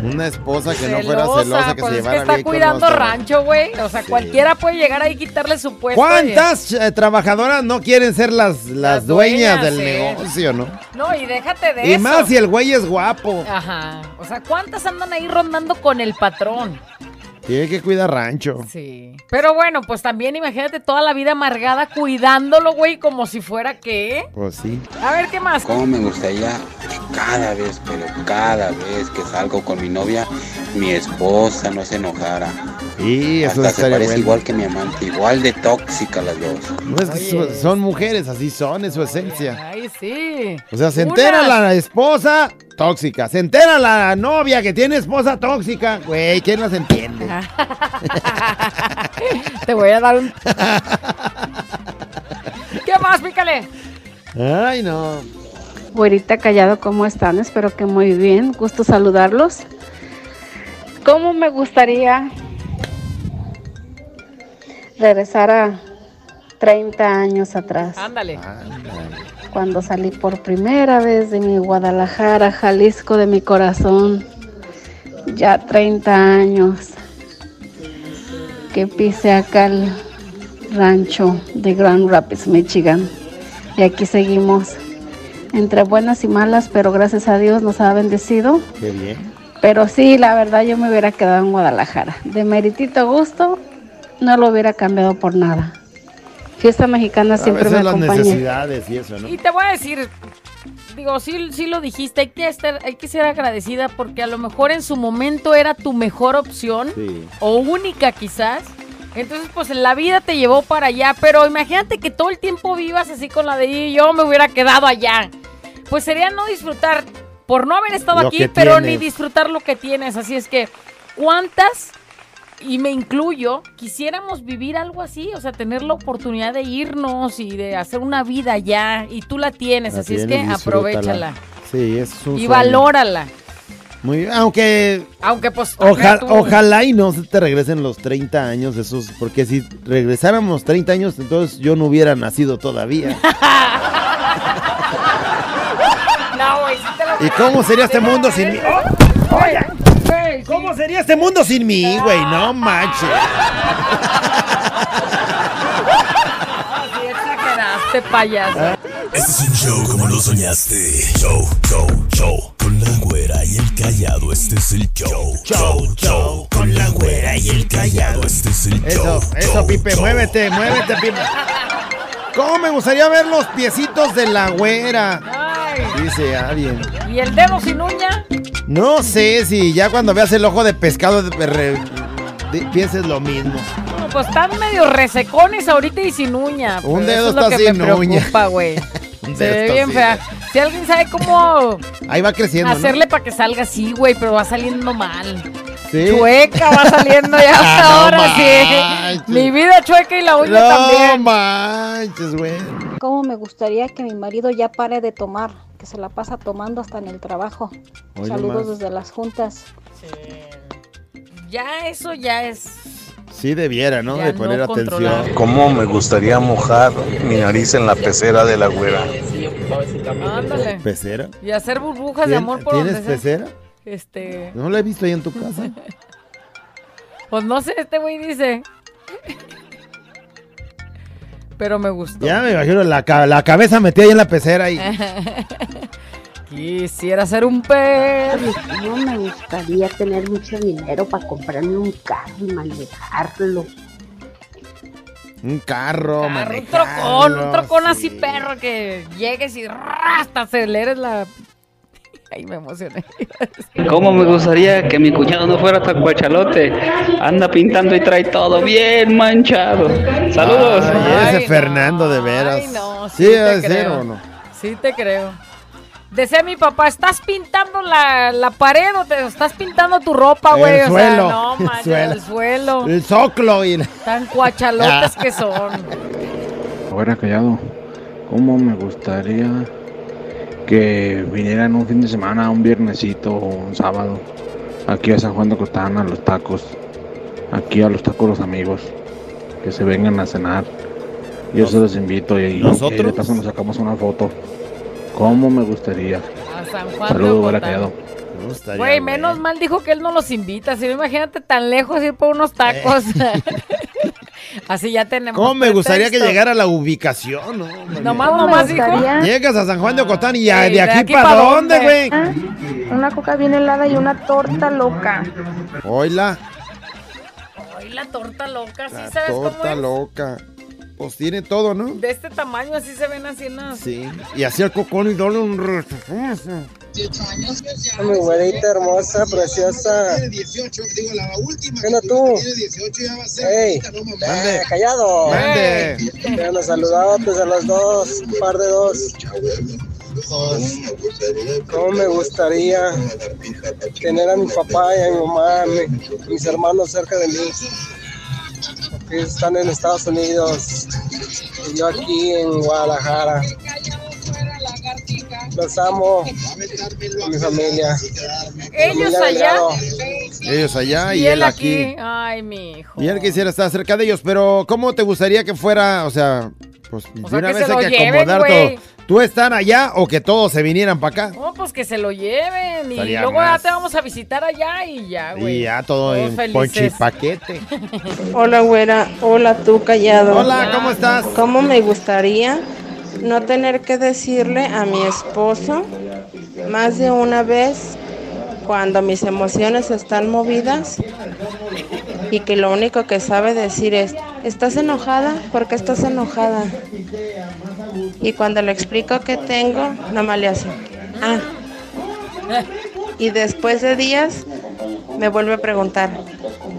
Una esposa que no fuera Celosa, que pues se es que llevara está bien con cuidando los rancho, güey. O sea, cualquiera puede llegar ahí y quitarle su puesto. ¿Cuántas eh, trabajadoras no quieren ser las, las, Las dueñas, dueñas, del sí. negocio, no? y- No, y déjate de Y eso. más si el güey es guapo. Ajá. O sea, ¿cuántas andan ahí rondando con el patrón? Tiene que cuidar rancho. Sí. Pero bueno, pues también imagínate toda la vida amargada cuidándolo, güey, como si fuera que. Pues sí. A ver, ¿qué más? ¿Cómo me gustaría que cada vez, pero cada vez que salgo con mi novia, mi esposa no se enojara? Sí, eso Hasta se parece bueno. igual que mi amante, igual de tóxica las dos. No es que so- son mujeres, así son, es su esencia. Ay, sí. O sea, se entera la esposa tóxica. Se entera la novia que tiene esposa tóxica. Güey, ¿quién las entiende? [laughs] Te voy a dar un. ¿Qué más, pícale? Ay, no. Güerita Callado, ¿cómo están? Espero que muy bien. Gusto saludarlos. ¿Cómo me gustaría regresar a 30 años atrás? Ándale. Cuando salí por primera vez de mi Guadalajara, Jalisco, de mi corazón. Ya 30 años que pise acá el rancho de Grand Rapids, Michigan. Y aquí seguimos entre buenas y malas, pero gracias a Dios nos ha bendecido. Qué bien. Pero sí, la verdad yo me hubiera quedado en Guadalajara. De meritito gusto, no lo hubiera cambiado por nada. Fiesta mexicana siempre a me veces las acompaña. necesidades y eso, ¿no? Y te voy a decir, digo, sí, sí lo dijiste, hay que, estar, hay que ser agradecida porque a lo mejor en su momento era tu mejor opción Sí. o única quizás. Entonces, pues en la vida te llevó para allá, pero imagínate que todo el tiempo vivas así con la de "Y yo me hubiera quedado allá. Pues sería no disfrutar, por no haber estado Lo aquí, pero tienes. ni disfrutar lo que tienes. Así es que, ¿cuántas y me incluyo, quisiéramos vivir algo así, o sea, tener la oportunidad de irnos y de hacer una vida allá, y tú la tienes, La así es que aprovechala Sí, es un y sueño. valórala. Muy bien, aunque Aunque pues... oja- acá tú- ojalá y no se te regresen los 30 años esos, porque si regresáramos 30 años, entonces yo no hubiera nacido todavía. [laughs] No, güey, sí te lo ¿Y cómo sería este mundo sin mí? Güey, ¿Cómo sería este mundo sin mí, güey? No [laughs] manches. sí exageraste, payaso. Este es un show como lo soñaste. Show, show, show. Con la güera y el callado. Este es el show. Show, show. Con la güera y el callado. Este es el Eso, show. eso, show, Pipe, show. muévete, muévete, Pipe. ¿Cómo me gustaría ver los piecitos de la güera? Ay. Dice alguien. ¿Y el dedo sin uña? No sé si ya cuando veas el ojo de pescado de- re- de- pienses lo mismo. No, pues están medio resecones ahorita y sin uña. Un dedo eso es lo está que sin me uña. preocupa, güey. [laughs] Un Se ve está bien fea. Si alguien sabe cómo Ahí va creciendo, ¿no? hacerle para que salga así, güey, pero va saliendo mal. Sí. Chueca va saliendo ya [laughs] hasta Ah, no ahora, manches. sí. Mi vida chueca y la uña No también. manches, güey. ¿Cómo me gustaría que mi marido ya pare de tomar? Que se la pasa tomando hasta en el trabajo. Hoy Saludos nomás. desde las juntas. Ya eso ya es. Sí debiera, ¿no? Ya de no poner controlar. atención. ¿Cómo me gustaría mojar mi nariz en la pecera de la güera? Ándale. ¿Pecera? Y hacer burbujas de ¿Tien- amor por ¿Tienes donde sea. pecera? Este. No la he visto ahí en tu casa. [laughs] Pues no sé, este güey dice. Pero me gustó. Ya me imagino la, la cabeza metida ahí en la pecera y [laughs] Quisiera ser un pez. No me gustaría tener mucho dinero para comprarme un carro y manejarlo. un carro, Un manejarlo, trocón, un trocón así sí. perro que llegues y hasta aceleres la. Ay, me emocioné. ¿Cómo me gustaría que mi cuñado no fuera tan cuachalote? Anda pintando y trae todo bien manchado. Saludos. Ay, ese Ay, Fernando de veras. Ay, no, sí, sí te creo. o no. Sí, te creo. Decía mi papá, ¿estás pintando la, la pared o te estás pintando tu ropa, güey? El o suelo, sea, no, el manches, suelo. el suelo. El zoclo y la- Tan cuachalotes [laughs] que son. Ahora callado, ¿cómo me gustaría que vinieran un fin de semana, un viernesito o un sábado, aquí a San Juan de Costana, a los tacos, aquí a los tacos los amigos, que se vengan a cenar. Yo se los invito y, y ¿Nosotros? de paso nos sacamos una foto. ¿Cómo me gustaría? A San Juan Saludos, gustaría, Güey, menos mal dijo que él no los invita. Si no, imagínate tan lejos ir por unos tacos. [laughs] [laughs] Así ya tenemos. ¿Cómo me gustaría que llegara a la ubicación? No. Nomás, ¿Cómo nomás gustaría? Llegas a San Juan de Ocotán y ya, de aquí, para dónde, güey. Ah, Una coca bien helada y una torta loca. Oila, Ay, la torta loca, ¿sí la sabes cómo torta es? loca. Pues tiene todo, ¿no? De este tamaño así se ven así las... Sí. Y así el cocón y doble un resto. Mi güerita hermosa, preciosa. Bueno, tú. Ey, eh, callado. Mande. Bueno, saludados a los dos, un par de dos. Pues, ¿Cómo me gustaría tener a mi papá y a mi mamá, mi- mis hermanos cerca de mí? Porque ellos están en Estados Unidos y yo aquí en Guadalajara. Los amo, a mi familia. Ellos Familia allá. Ellos allá y, y él aquí. aquí. Ay, mi hijo. Y él quisiera estar cerca de ellos, pero ¿cómo te gustaría que fuera? O sea, pues de sea, una que vez se hay que acomodar todo. ¿Tú estar allá o que todos se vinieran para acá? No, pues que se lo lleven y Estaría luego más. ya te vamos a visitar allá y ya, güey. Y ya todo Todos en. [laughs] Hola, güera. Hola, tú callado. Hola, ¿cómo estás? ¿Cómo me gustaría no tener que decirle a mi esposo más de una vez cuando mis emociones están movidas y que lo único que sabe decir es, ¿estás enojada? ¿Por qué estás enojada? Y cuando le explico qué tengo, nomás le hace, ah. Y después de días me vuelve a preguntar,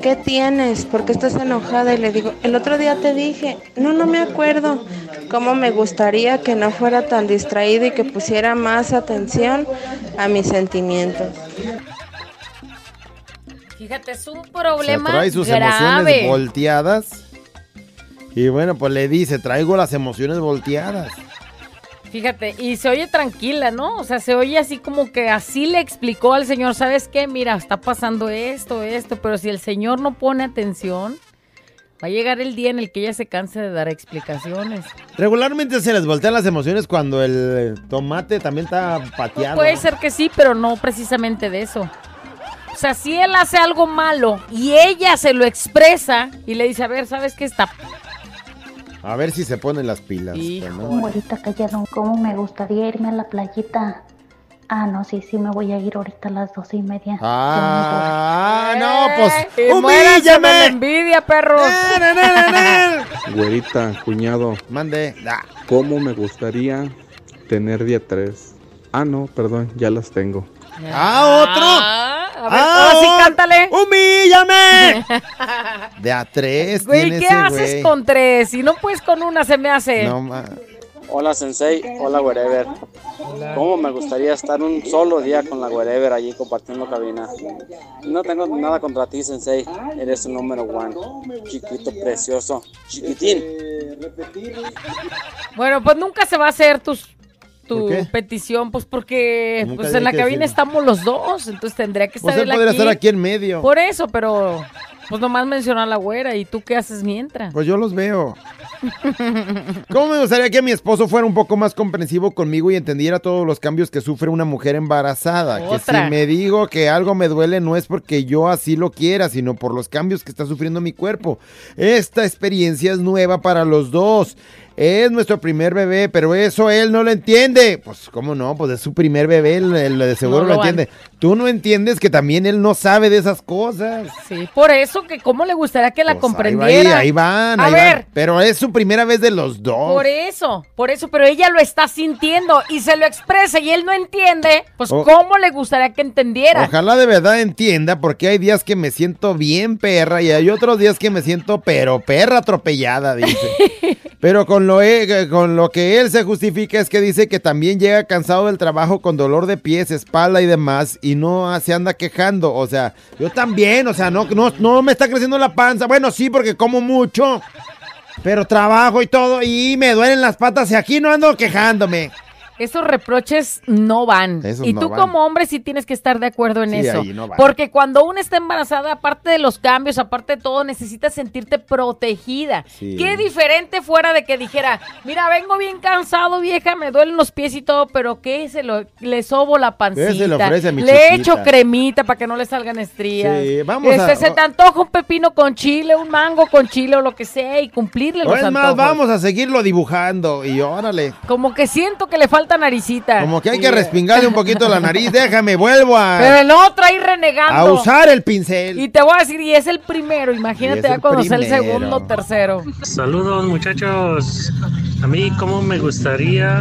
¿qué tienes? ¿Por qué estás enojada? Y le digo, el otro día te dije, no, no me acuerdo. ¿Cómo me gustaría que no fuera tan distraído y que pusiera más atención a mis sentimientos? Fíjate, es un problema trae sus grave. emociones volteadas. Y bueno, pues le dice, traigo las emociones volteadas. Fíjate, y se oye tranquila, ¿no? O sea, se oye así como que así le explicó al señor, ¿sabes qué? Mira, está pasando esto, esto, pero si el señor no pone atención, va a llegar el día en el que ella se canse de dar explicaciones. Regularmente se les voltean las emociones cuando el tomate también está pateado. Puede ser que sí, pero no precisamente de eso. O sea, si él hace algo malo y ella se lo expresa y le dice, a ver, ¿sabes qué está? A ver si se ponen las pilas. ¿no? Ahorita callado, ¿cómo me gustaría irme a la playita? Ah, no, sí, sí, me voy a ir ahorita a las doce y media. Ah, no, pues Y muéranse de la humíllame. envidia, perros. [laughs] Güerita, cuñado. Mande. ¿Cómo me gustaría tener día 3? Ah, no, perdón, ya las tengo. Ah, otro. A ver, Ah, ahora sí oh, cántale. ¡Humíllame! De a tres Güey, tiene ¿qué ese haces güey. con tres? Si no puedes con una, se me hace. No, ma- Hola Sensei, hola Wherever. ¿Cómo me gustaría estar un solo día con la Wherever allí compartiendo cabina? No tengo nada contra ti Sensei, eres un número one. Chiquito, precioso, chiquitín. Bueno, pues nunca se va a hacer tus, petición, pues porque Nunca pues en la cabina decirlo. estamos los dos, entonces tendría que Pues estar él él podría aquí. estar aquí en medio. Por eso, pero pues nomás menciona a la güera y tú qué haces mientras. Pues yo los veo. ¿Cómo me gustaría que mi esposo fuera un poco más comprensivo conmigo y entendiera todos los cambios que sufre una mujer embarazada? Que si me digo que algo me duele no es porque yo así lo quiera, sino por los cambios que está sufriendo mi cuerpo. Esta experiencia es nueva para los dos. Es nuestro primer bebé, pero eso él no lo entiende. Pues, ¿cómo no? Pues es su primer bebé, él, él de seguro No lo, entiende. Tú no entiendes que también él no sabe de esas cosas. Sí, por eso que cómo le gustaría que la Pues ahí va, comprendiera. Ahí, van, A ahí ver, van. Pero es su primera vez de los dos. Por eso, por eso, pero ella lo está sintiendo y se lo expresa y él no entiende, pues cómo le gustaría que entendiera. Ojalá de verdad entienda, porque hay días que me siento bien perra y hay otros días que me siento pero perra atropellada, dice. [laughs] pero con lo, e- con lo que él se justifica es que dice que también llega cansado del trabajo con dolor de pies, espalda y demás y no se anda quejando. O sea, yo también, o sea, no, no, no me está creciendo la panza. Bueno, sí, porque como mucho. Pero trabajo y todo y me duelen las patas y aquí no ando quejándome. Esos reproches no van. Esos y no tú van. como hombre sí tienes que estar de acuerdo en Sí, eso. no. Porque cuando una está embarazada, aparte de los cambios, aparte de todo, necesitas sentirte protegida. Sí. Qué diferente fuera de que dijera, mira, vengo bien cansado, vieja, me duelen los pies y todo, pero ¿qué? Se lo, le sobo la pancita. se le ofrece a mi le chiquita. echo cremita para que no le salgan estrías. Sí, vamos Este, a- Se te antoja un pepino con chile, un mango con chile o lo que sea y cumplirle O los es más, antojos. vamos a seguirlo dibujando y órale. Como que siento que le falta naricita. Como que hay que respingarle un poquito la nariz. [laughs] Déjame, vuelvo Pero a, el otro ahí renegando. a usar el pincel. Y te voy a decir, y es el primero. Imagínate ya el cuando sea el segundo o tercero. Saludos muchachos. A mí cómo me gustaría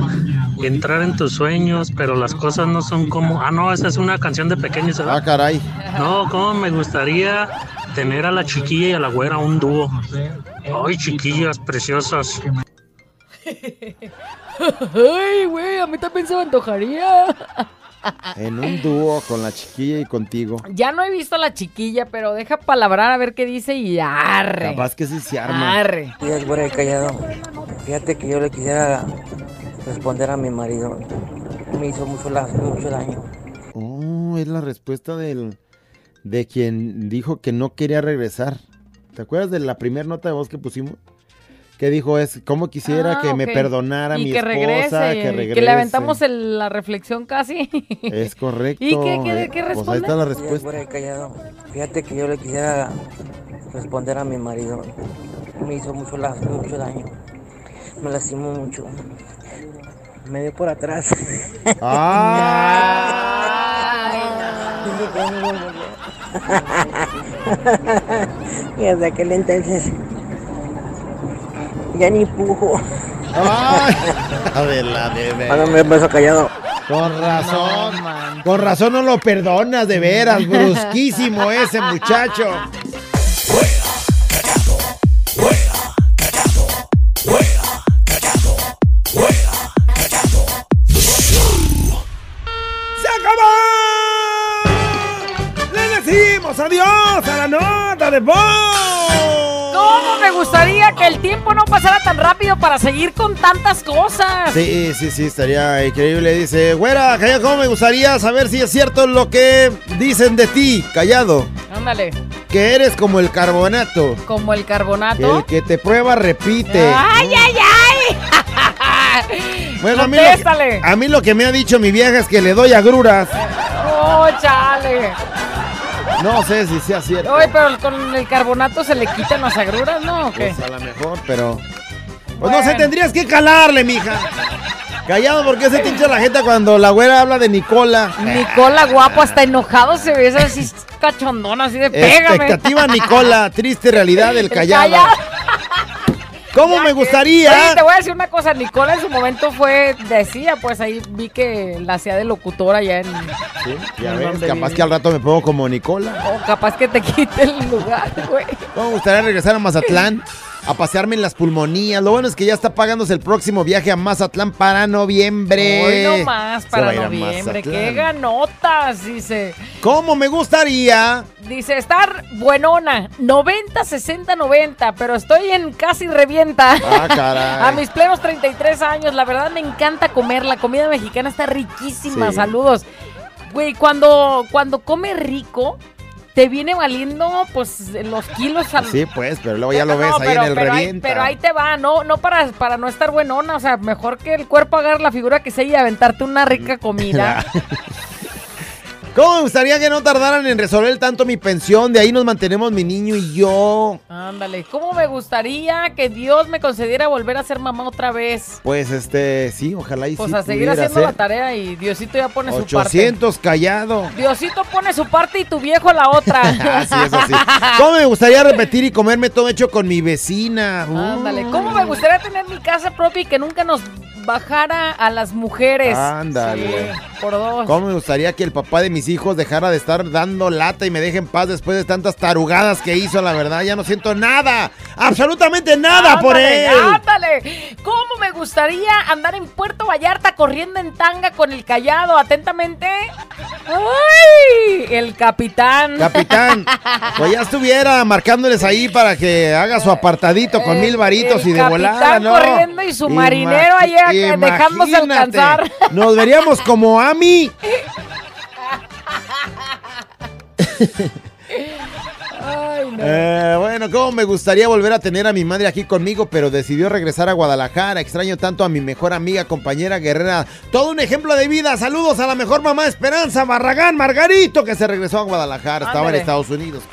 entrar en tus sueños, pero las cosas no son como... Ah, no, esa es una canción de pequeños. ¿verdad? Ah, caray. No, cómo me gustaría tener a la chiquilla y a la güera un dúo. Ay, chiquillas preciosas. [laughs] Ay, güey, a mí también se me antojaría. En un dúo con la chiquilla y contigo. Ya no he visto a la chiquilla, pero deja palabrar a ver qué dice y arre. Capaz que sí se arma. Arre. Días, güera de callado. Fíjate que yo le quisiera responder a mi marido. Me hizo mucho, mucho daño. Oh, es la respuesta del de quien dijo que no quería regresar. ¿Te acuerdas de la primera nota de voz que pusimos? Que dijo es cómo quisiera Ah, que me perdonara y mi que esposa, regrese, que y regrese. Que le aventamos el- la reflexión casi. Es correcto. [laughs] ¿Y qué, qué, eh, qué Pues ahí responde? está la respuesta. Fíjate que yo le quisiera responder a mi marido. Me hizo mucho, mucho daño. Me lastimó mucho. Me dio por atrás. [laughs] [laughs] y desde aquel entonces ya ni pujo. [laughs] A ver, la bebé. Mándame un beso callado. Con razón. con razón no lo perdonas, de veras. Brusquísimo ese muchacho. ¡Se acabó! ¡Le decimos adiós a la nota de voz! ¿Cómo me gustaría que el tiempo no pasara tan rápido para seguir con tantas cosas? Sí, sí, sí, estaría increíble. Dice, güera, callado, ¿cómo me gustaría saber si es cierto lo que dicen de ti, callado? Ándale, Que eres como el carbonato. como el carbonato. El que te prueba repite. ¡Ay, ay, ay! [laughs] Bueno, a mí, que, a mí lo que me ha dicho mi vieja es que le doy agruras. ¡Oh, chale! No sé si sea cierto. Oye, pero con el carbonato se le quitan las agruras, ¿no? ¿O qué? Pues a lo mejor, pero. Pues no sé, tendrías que calarle, mija. Callado, porque se te hincha la gente cuando la güera habla de Nicola. Nicola guapo, hasta enojado se ve, así cachondona, así de pégame. Expectativa Nicola, triste realidad del [laughs] El callado. ¿Cómo me gustaría? Oye, te voy a decir una cosa, Nicola en su momento fue, decía, pues ahí vi que la hacía de locutora ya en... Sí, ya ¿En ves, capaz que al rato me pongo como Nicola. O capaz que te quite el lugar, güey. ¿Cómo me gustaría regresar a Mazatlán? [laughs] A pasearme en las pulmonías. Lo bueno es que ya está pagándose el próximo viaje a Mazatlán para noviembre. Hoy no más para noviembre. ¡Qué ganotas! Dice. ¿Cómo me gustaría? Dice, estar buenona, 90, 60, 90, pero estoy en casi revienta. Ah, caray. [laughs] A mis plenos 33 años, la verdad me encanta comer, la comida mexicana está riquísima, Sí. saludos. Güey, cuando, cuando come rico, te viene valiendo pues los kilos al... Sí, pues, pero luego ya lo [laughs] No, ves ahí pero- en el pero ahí- pero ahí te va, no, no para, para no estar buenona, o sea, mejor que el cuerpo agarre la figura que sea y aventarte una rica [laughs] comida. [laughs] ¿Cómo me gustaría que no tardaran en resolver tanto mi pensión? De ahí nos mantenemos mi niño y yo. Ándale, ¿cómo me gustaría que Dios me concediera volver a ser mamá otra vez? Pues este, sí, ojalá y Pues sí a seguir haciendo la tarea y Diosito ya pone su parte. 800 callado. Diosito pone su parte y tu viejo la otra. [laughs] Así es así. ¿Cómo me gustaría repetir y comerme todo hecho con mi vecina? Uh, Ándale, ¿cómo me gustaría tener mi casa propia y que nunca nos bajara a las mujeres? Ándale. Sí, por dos. ¿Cómo me gustaría que el papá de mis hijos dejara de estar dando lata y me deje en paz después de tantas tarugadas que hizo? La verdad, ya no siento nada. Absolutamente nada por él. Ándale, ¿cómo me gustaría andar en Puerto Vallarta corriendo en tanga con el callado? Atentamente. ¡Ay! El capitán. Capitán, [laughs] pues ya estuviera marcándoles ahí para que haga su apartadito con mil varitos y de volada, ¿no? corriendo y su marinero ahí acá dejándose alcanzar. Nos veríamos como Ami. [laughs] Ay, no. Eh, bueno, cómo me gustaría volver a tener a mi madre aquí conmigo, pero decidió regresar a Guadalajara. Extraño tanto a mi mejor amiga, compañera guerrera. Todo un ejemplo de vida. Saludos a la mejor mamá Esperanza Barragán Margarito, que se regresó a Guadalajara. Estaba en. Estados Unidos.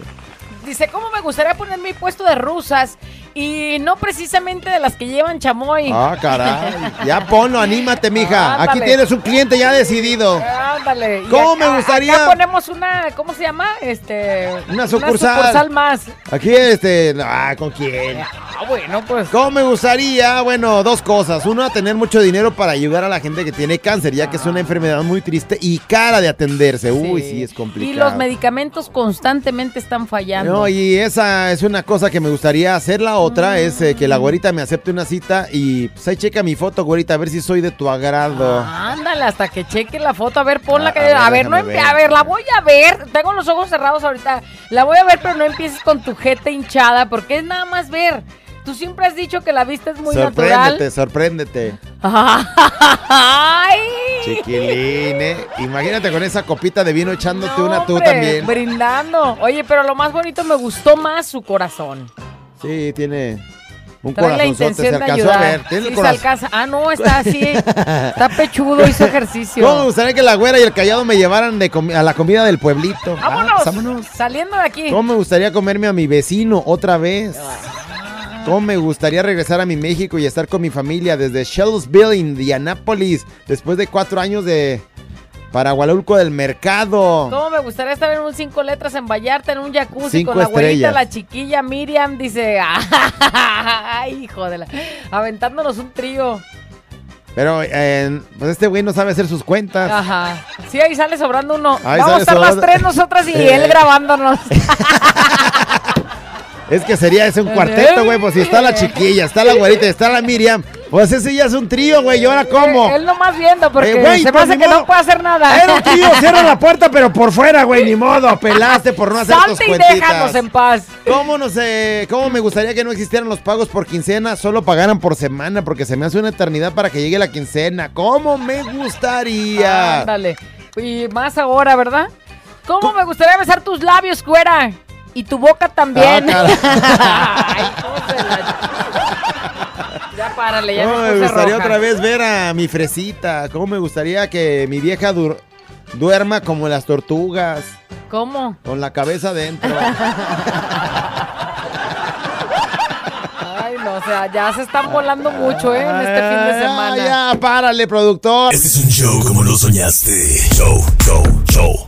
Dice, ¿cómo me gustaría poner mi puesto de rusas? Y no precisamente de las que llevan chamoy. Ah, caray. Ya ponlo, anímate, mija. Aquí tienes un cliente ya decidido. Ándale. Y ¿Cómo acá- me gustaría? Acá ponemos una, ¿cómo se llama? Este. Una sucursal. más. Aquí, este. Ah, ¿con quién? Ah, bueno, pues. ¿Cómo me gustaría? Bueno, dos cosas. Uno, tener mucho dinero para ayudar a la gente que tiene cáncer, ya que es una enfermedad muy triste y cara de atenderse. Uy, sí, es Y complicado. los medicamentos constantemente están fallando. No, y esa es una cosa que me gustaría hacer. La otra es eh, que la güerita me acepte una cita y pues ahí checa mi foto, güerita, a ver si soy de tu agrado. Ándale, hasta que cheque la foto, a ver, ponla Ah, que. a ver, A ver, no ver. a ver, la voy a ver. Tengo los ojos cerrados ahorita. La voy a ver, pero no empieces con tu jeta hinchada, porque es nada más ver. Tú siempre has dicho que la vista es muy sorpréndete, natural. sorpréndete. ¡Ay! Chiquilín, eh. Imagínate con esa copita de vino echándote una tú Hombre, también. Brindando. Oye, pero lo más bonito me gustó más su corazón. Sí, tiene un Trae la. Se intención de ayudar. a ver. Tiene Sí, el se alcanza. Ah, no, está así. [laughs] está pechudo, hizo ejercicio. ¿Cómo me gustaría que la güera y el callado me llevaran de a la comida del pueblito? Ah, ¡Vámonos! pues, vámonos. Saliendo de aquí. ¿Cómo me gustaría comerme a mi vecino otra vez? ¿Cómo me gustaría regresar a mi México y estar con mi familia desde Shellsville, Indianápolis, después de cuatro años de Paragualulco del Mercado? ¿Cómo me gustaría estar en un cinco letras en Vallarta, en un jacuzzi Cinco con la abuelita, la chiquilla Miriam? Dice, [laughs] ¡ay, hijo de la... Aventándonos un trío. Pero eh, pues este güey no sabe hacer sus cuentas. Ajá. Sí, ahí sale sobrando uno. Ahí Vamos a estar las tres nosotras y [laughs] él grabándonos. [laughs] Es que sería ese un cuarteto, güey. Pues si está la chiquilla, está la güerita, está la Miriam. Pues ese ya es un trío, güey. ¿Y ahora cómo? Él nomás viendo porque Eh, güey, se me pues, que modo. no puede hacer nada. Era un trío, [laughs] cierra la puerta, pero por fuera, güey. Ni modo, pelaste por no hacer tus Salte y cuentitas. déjanos en paz. ¿Cómo no sé? ¿Cómo me gustaría que no existieran los pagos por quincena? Solo pagaran por semana, porque se me hace una eternidad para que llegue la quincena. ¿Cómo me gustaría? Ándale. Y más ahora, ¿verdad? ¿Cómo me gustaría besar tus labios, güera? Y tu boca también. Ah, [laughs] Ay, la- Ya párale, ya ¿Cómo me me gustaría roja. otra vez ver a mi fresita? ¿Cómo me gustaría que mi vieja dur- duerma como las tortugas? ¿Cómo? Con la cabeza adentro. [laughs] Ay, no, o sea, ya se están volando mucho, ¿eh? En este fin de semana. Ya, ya, párale, productor. Este es un show como lo soñaste. Show, show, show.